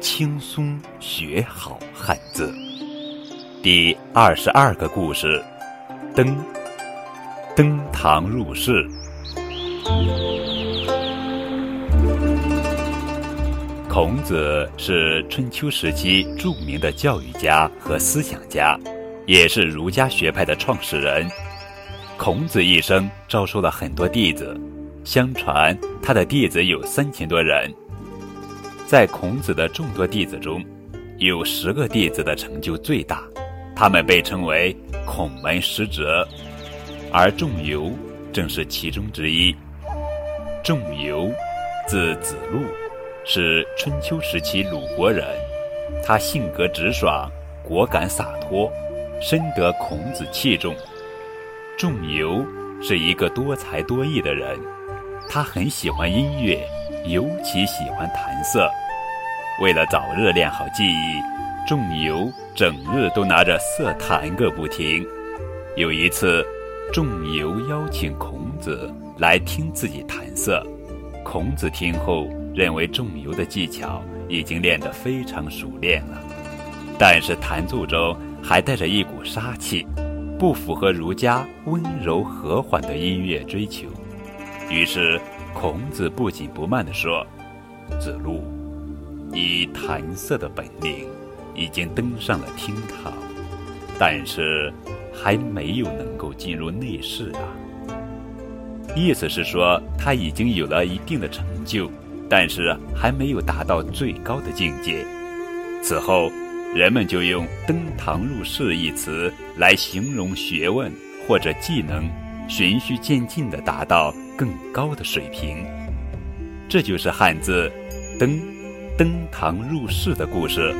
轻松学好汉字。第二十二个故事：登登堂入室。孔子是春秋时期著名的教育家和思想家，也是儒家学派的创始人。孔子一生招收了很多弟子，相传他的弟子有三千多人。在孔子的众多弟子中，有十个弟子的成就最大，他们被称为孔门十哲，而仲由正是其中之一。仲由，字子路，是春秋时期鲁国人，他性格直爽，果敢洒脱，深得孔子器重。仲由是一个多才多艺的人，他很喜欢音乐。尤其喜欢弹瑟，为了早日练好技艺，仲由整日都拿着瑟弹个不停。有一次，仲由邀请孔子来听自己弹瑟，孔子听后认为仲由的技巧已经练得非常熟练了，但是弹奏中还带着一股杀气，不符合儒家温柔和缓的音乐追求，于是。孔子不紧不慢地说：“子路，你弹瑟的本领已经登上了厅堂，但是还没有能够进入内室啊。意思是说他已经有了一定的成就，但是还没有达到最高的境界。此后，人们就用‘登堂入室’一词来形容学问或者技能循序渐进地达到。”更高的水平，这就是汉字“登”登堂入室的故事。